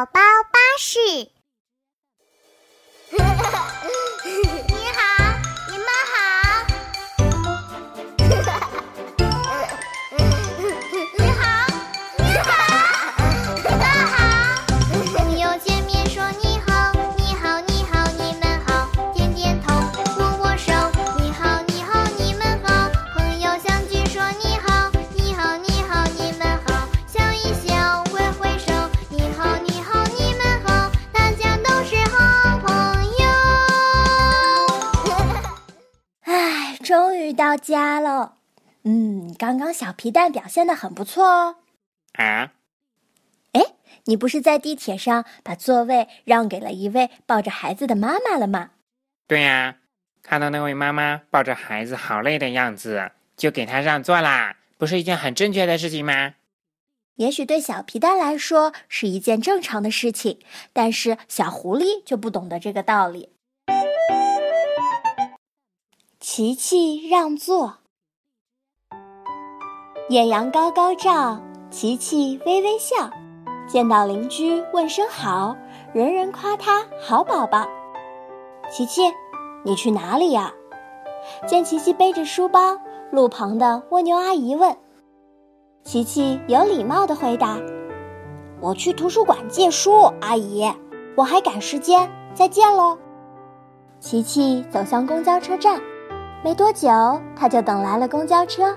宝宝巴士。到家了，嗯，刚刚小皮蛋表现的很不错哦。啊？哎，你不是在地铁上把座位让给了一位抱着孩子的妈妈了吗？对呀，看到那位妈妈抱着孩子好累的样子，就给她让座啦，不是一件很正确的事情吗？也许对小皮蛋来说是一件正常的事情，但是小狐狸就不懂得这个道理。琪琪让座，艳阳高高照，琪琪微微笑。见到邻居问声好，人人夸他好宝宝。琪琪，你去哪里呀？见琪琪背着书包，路旁的蜗牛阿姨问。琪琪有礼貌的回答：“我去图书馆借书，阿姨，我还赶时间，再见喽。”琪琪走向公交车站。没多久，他就等来了公交车。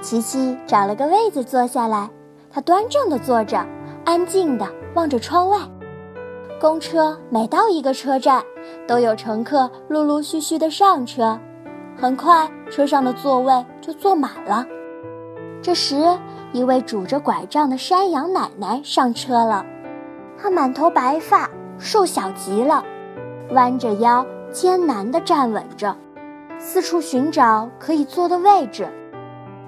琪琪找了个位子坐下来，他端正的坐着，安静的望着窗外。公车每到一个车站，都有乘客陆陆续续的上车，很快车上的座位就坐满了。这时，一位拄着拐杖的山羊奶奶上车了，她满头白发，瘦小极了，弯着腰，艰难地站稳着。四处寻找可以坐的位置，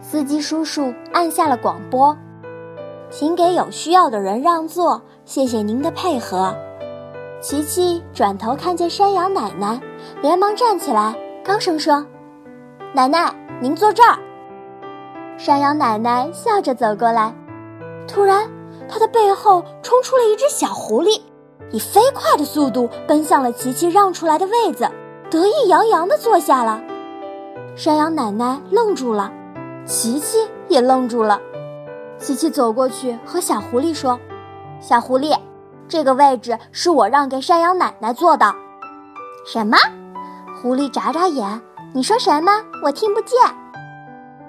司机叔叔按下了广播：“请给有需要的人让座，谢谢您的配合。”琪琪转头看见山羊奶奶，连忙站起来，高声说：“奶奶，您坐这儿。”山羊奶奶笑着走过来，突然，她的背后冲出了一只小狐狸，以飞快的速度奔向了琪琪让出来的位子。得意洋洋地坐下了，山羊奶奶愣住了，琪琪也愣住了。琪琪走过去和小狐狸说：“小狐狸，这个位置是我让给山羊奶奶坐的。”什么？狐狸眨眨眼，你说什么？我听不见。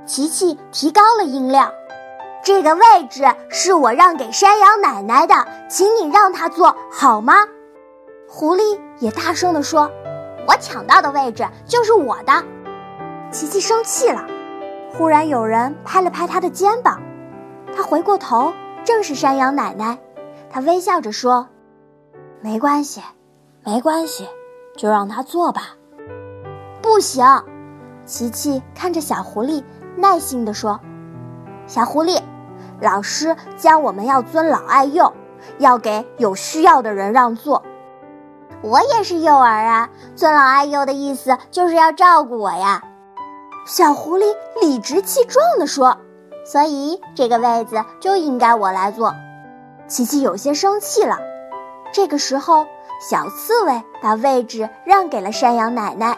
琪琪提高了音量：“这个位置是我让给山羊奶奶的，请你让她坐好吗？”狐狸也大声地说。我抢到的位置就是我的，琪琪生气了。忽然有人拍了拍他的肩膀，他回过头，正是山羊奶奶。他微笑着说：“没关系，没关系，就让他坐吧。”不行，琪琪看着小狐狸，耐心地说：“小狐狸，老师教我们要尊老爱幼，要给有需要的人让座。”我也是幼儿啊，尊老爱幼的意思就是要照顾我呀。小狐狸理直气壮地说：“所以这个位子就应该我来坐。”琪琪有些生气了。这个时候，小刺猬把位置让给了山羊奶奶，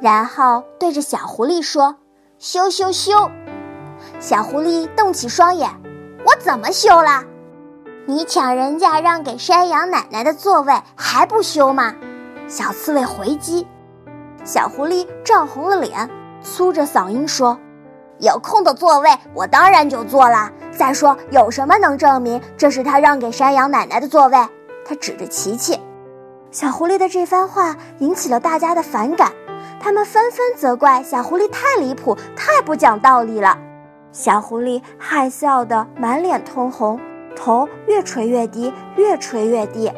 然后对着小狐狸说：“羞羞羞！”小狐狸瞪起双眼：“我怎么羞了？”你抢人家让给山羊奶奶的座位还不羞吗？小刺猬回击，小狐狸涨红了脸，粗着嗓音说：“有空的座位我当然就坐了。再说，有什么能证明这是他让给山羊奶奶的座位？”他指着琪琪。小狐狸的这番话引起了大家的反感，他们纷纷责怪小狐狸太离谱，太不讲道理了。小狐狸害臊得满脸通红。头越垂越低，越垂越低。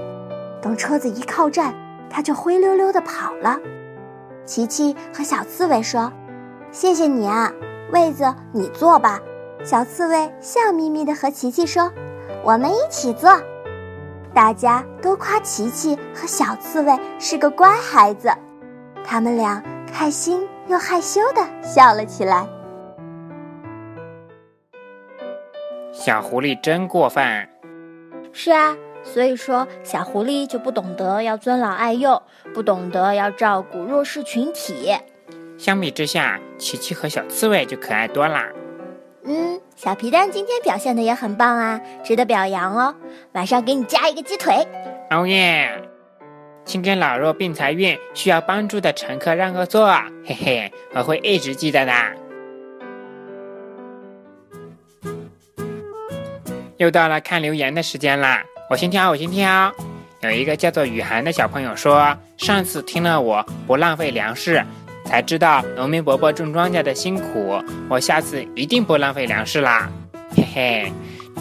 等车子一靠站，他就灰溜溜地跑了。琪琪和小刺猬说：“谢谢你啊，位子你坐吧。”小刺猬笑眯眯地和琪琪说：“我们一起坐。”大家都夸琪琪和小刺猬是个乖孩子，他们俩开心又害羞地笑了起来。小狐狸真过分。是啊，所以说小狐狸就不懂得要尊老爱幼，不懂得要照顾弱势群体。相比之下，琪琪和小刺猬就可爱多啦。嗯，小皮蛋今天表现的也很棒啊，值得表扬哦。晚上给你加一个鸡腿。哦耶！请给老弱病残孕需要帮助的乘客让个座，嘿嘿，我会一直记得的。又到了看留言的时间啦，我先挑，我先挑。有一个叫做雨涵的小朋友说，上次听了我不浪费粮食，才知道农民伯伯种庄稼的辛苦，我下次一定不浪费粮食啦。嘿嘿，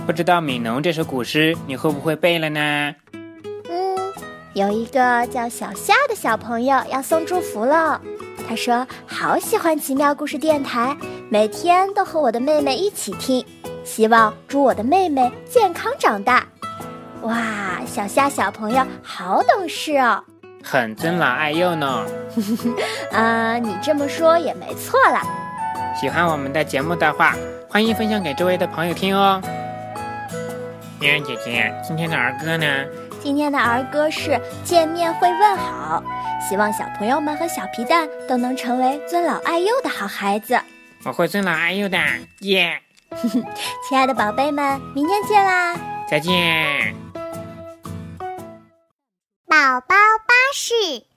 不知道《悯农》这首古诗你会不会背了呢？嗯，有一个叫小夏的小朋友要送祝福了，他说好喜欢奇妙故事电台，每天都和我的妹妹一起听。希望祝我的妹妹健康长大。哇，小虾小朋友好懂事哦，很尊老爱幼呢。啊，你这么说也没错啦。喜欢我们的节目的话，欢迎分享给周围的朋友听哦。嫣然姐姐，今天的儿歌呢？今天的儿歌是见面会问好，希望小朋友们和小皮蛋都能成为尊老爱幼的好孩子。我会尊老爱幼的，耶。亲爱的宝贝们，明天见啦！再见。宝宝巴士。